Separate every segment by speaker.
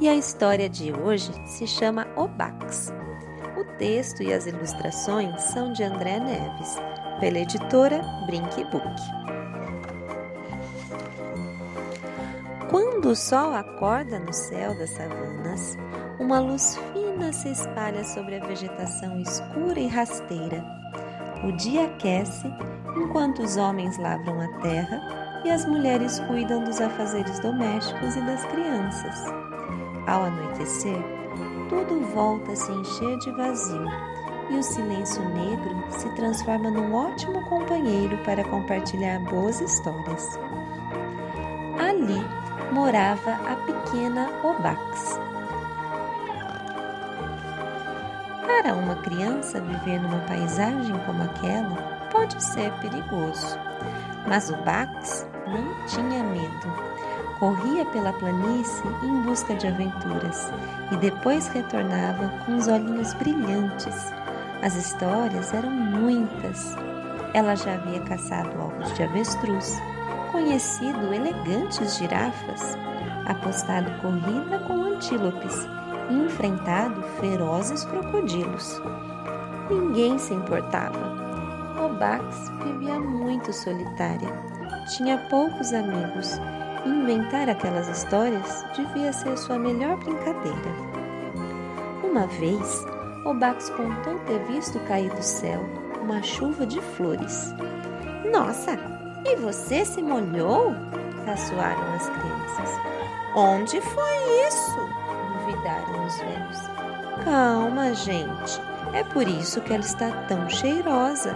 Speaker 1: e a história de hoje se chama Obax. O texto e as ilustrações são de André Neves, pela editora Brink Book. Quando o sol acorda no céu das savanas, uma luz fina se espalha sobre a vegetação escura e rasteira. O dia aquece enquanto os homens lavram a terra e as mulheres cuidam dos afazeres domésticos e das crianças. Ao anoitecer, tudo volta a se encher de vazio e o silêncio negro se transforma num ótimo companheiro para compartilhar boas histórias. Ali morava a pequena Obax. Para uma criança viver numa paisagem como aquela pode ser perigoso, mas Obax não tinha medo corria pela planície em busca de aventuras e depois retornava com os olhinhos brilhantes. As histórias eram muitas. Ela já havia caçado ovos de avestruz, conhecido elegantes girafas, apostado corrida com antílopes e enfrentado ferozes crocodilos. Ninguém se importava. Obax vivia muito solitária. Tinha poucos amigos Inventar aquelas histórias devia ser sua melhor brincadeira. Uma vez, o Bax contou ter visto cair do céu uma chuva de flores. Nossa, e você se molhou? caçoaram as crianças. Onde foi isso? duvidaram os velhos. Calma, gente. É por isso que ela está tão cheirosa,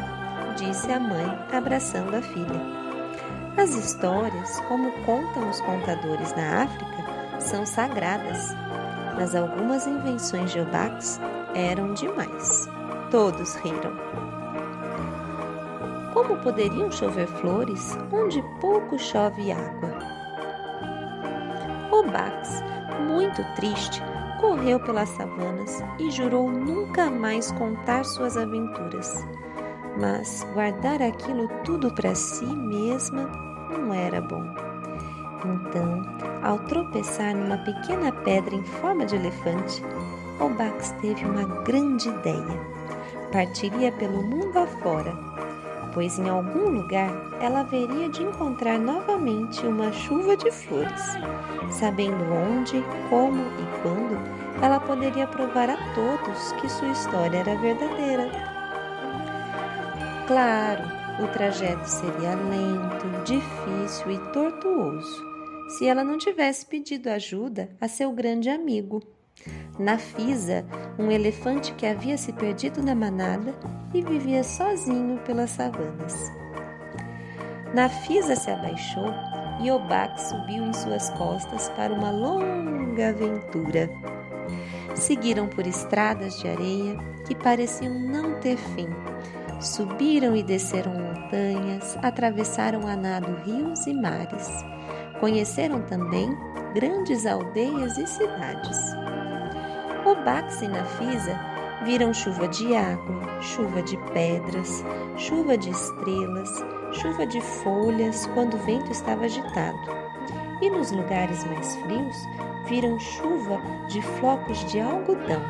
Speaker 1: disse a mãe, abraçando a filha. As histórias, como contam os contadores na África, são sagradas, mas algumas invenções de Obax eram demais. Todos riram. Como poderiam chover flores onde pouco chove água? Obax, muito triste, correu pelas savanas e jurou nunca mais contar suas aventuras. Mas guardar aquilo tudo para si mesma não era bom. Então, ao tropeçar numa pequena pedra em forma de elefante, Obax teve uma grande ideia. Partiria pelo mundo afora, pois em algum lugar ela haveria de encontrar novamente uma chuva de flores. Sabendo onde, como e quando, ela poderia provar a todos que sua história era verdadeira. Claro, o trajeto seria lento, difícil e tortuoso se ela não tivesse pedido ajuda a seu grande amigo. Nafisa, um elefante que havia se perdido na manada e vivia sozinho pelas savanas. Nafisa se abaixou e Obak subiu em suas costas para uma longa aventura. Seguiram por estradas de areia que pareciam não ter fim Subiram e desceram montanhas, atravessaram a nado rios e mares. Conheceram também grandes aldeias e cidades. O Bax e Nafisa viram chuva de água, chuva de pedras, chuva de estrelas, chuva de folhas quando o vento estava agitado. E nos lugares mais frios, viram chuva de flocos de algodão.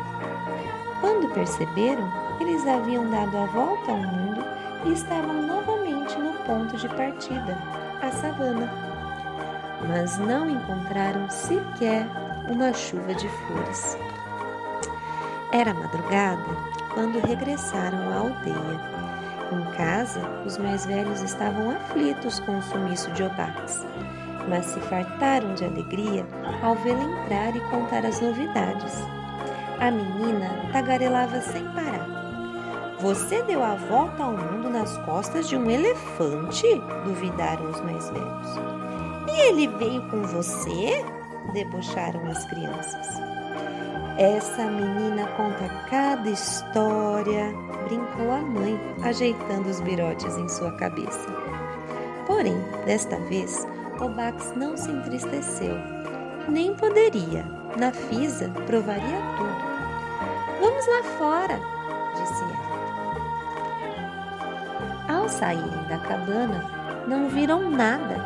Speaker 1: Quando perceberam, eles haviam dado a volta ao mundo e estavam novamente no ponto de partida, a savana. Mas não encontraram sequer uma chuva de flores. Era madrugada quando regressaram à aldeia. Em casa, os mais velhos estavam aflitos com o sumiço de Obax, mas se fartaram de alegria ao vê-la entrar e contar as novidades. A menina tagarelava sem parar. Você deu a volta ao mundo nas costas de um elefante? duvidaram os mais velhos. E ele veio com você? debocharam as crianças. Essa menina conta cada história, brincou a mãe, ajeitando os birotes em sua cabeça. Porém, desta vez, o Bax não se entristeceu. Nem poderia. Na Fisa, provaria tudo. Vamos lá fora, disse ela. Ao saírem da cabana, não viram nada,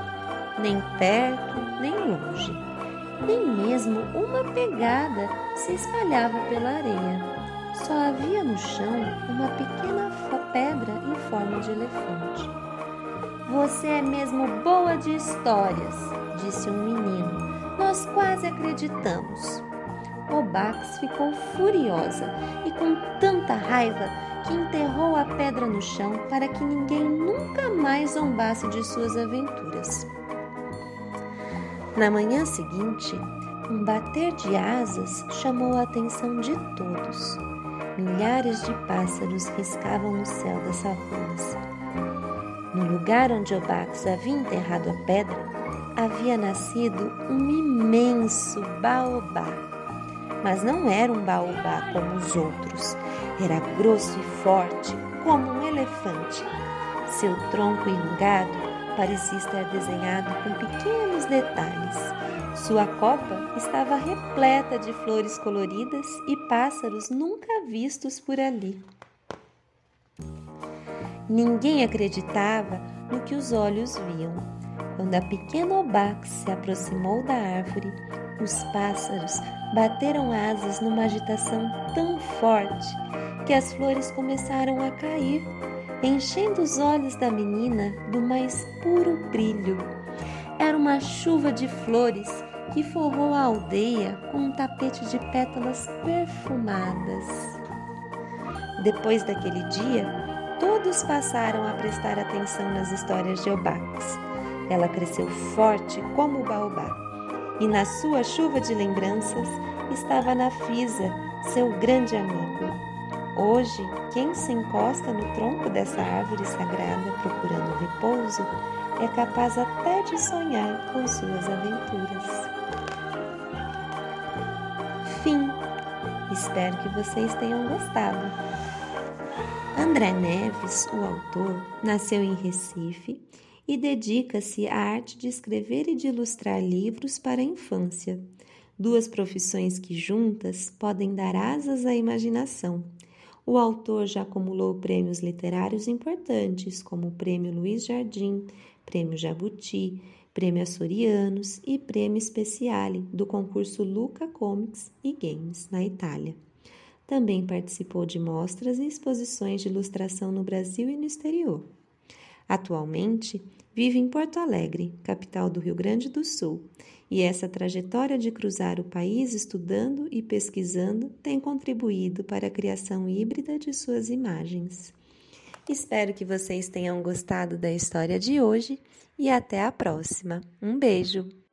Speaker 1: nem perto, nem longe nem mesmo uma pegada se espalhava pela areia. Só havia no chão uma pequena pedra em forma de elefante. Você é mesmo boa de histórias, disse um menino. Nós quase acreditamos. O Bax ficou furiosa e com tanta raiva que enterrou a pedra no chão para que ninguém nunca mais zombasse de suas aventuras. Na manhã seguinte, um bater de asas chamou a atenção de todos. Milhares de pássaros riscavam no céu das savanas. No lugar onde Obax havia enterrado a pedra, havia nascido um imenso baobá. Mas não era um baobá como os outros. Era grosso e forte, como um elefante. Seu tronco enrugado parecia estar desenhado com pequenos detalhes. Sua copa estava repleta de flores coloridas e pássaros nunca vistos por ali. Ninguém acreditava no que os olhos viam. Quando a pequena Obax se aproximou da árvore, os pássaros bateram asas numa agitação tão forte que as flores começaram a cair enchendo os olhos da menina do mais puro brilho. Era uma chuva de flores que forrou a aldeia com um tapete de pétalas perfumadas. Depois daquele dia, todos passaram a prestar atenção nas histórias de Obax. Ela cresceu forte como o baobá, e na sua chuva de lembranças estava Nafisa, seu grande amigo. Hoje, quem se encosta no tronco dessa árvore sagrada procurando repouso é capaz até de sonhar com suas aventuras. Fim. Espero que vocês tenham gostado. André Neves, o autor, nasceu em Recife e dedica-se à arte de escrever e de ilustrar livros para a infância, duas profissões que juntas podem dar asas à imaginação o autor já acumulou prêmios literários importantes, como o Prêmio Luiz Jardim, Prêmio Jabuti, Prêmio Açorianos e Prêmio Speciale do concurso Luca Comics e Games, na Itália. Também participou de mostras e exposições de ilustração no Brasil e no exterior. Atualmente, vive em Porto Alegre, capital do Rio Grande do Sul, e essa trajetória de cruzar o país estudando e pesquisando tem contribuído para a criação híbrida de suas imagens. Espero que vocês tenham gostado da história de hoje e até a próxima. Um beijo!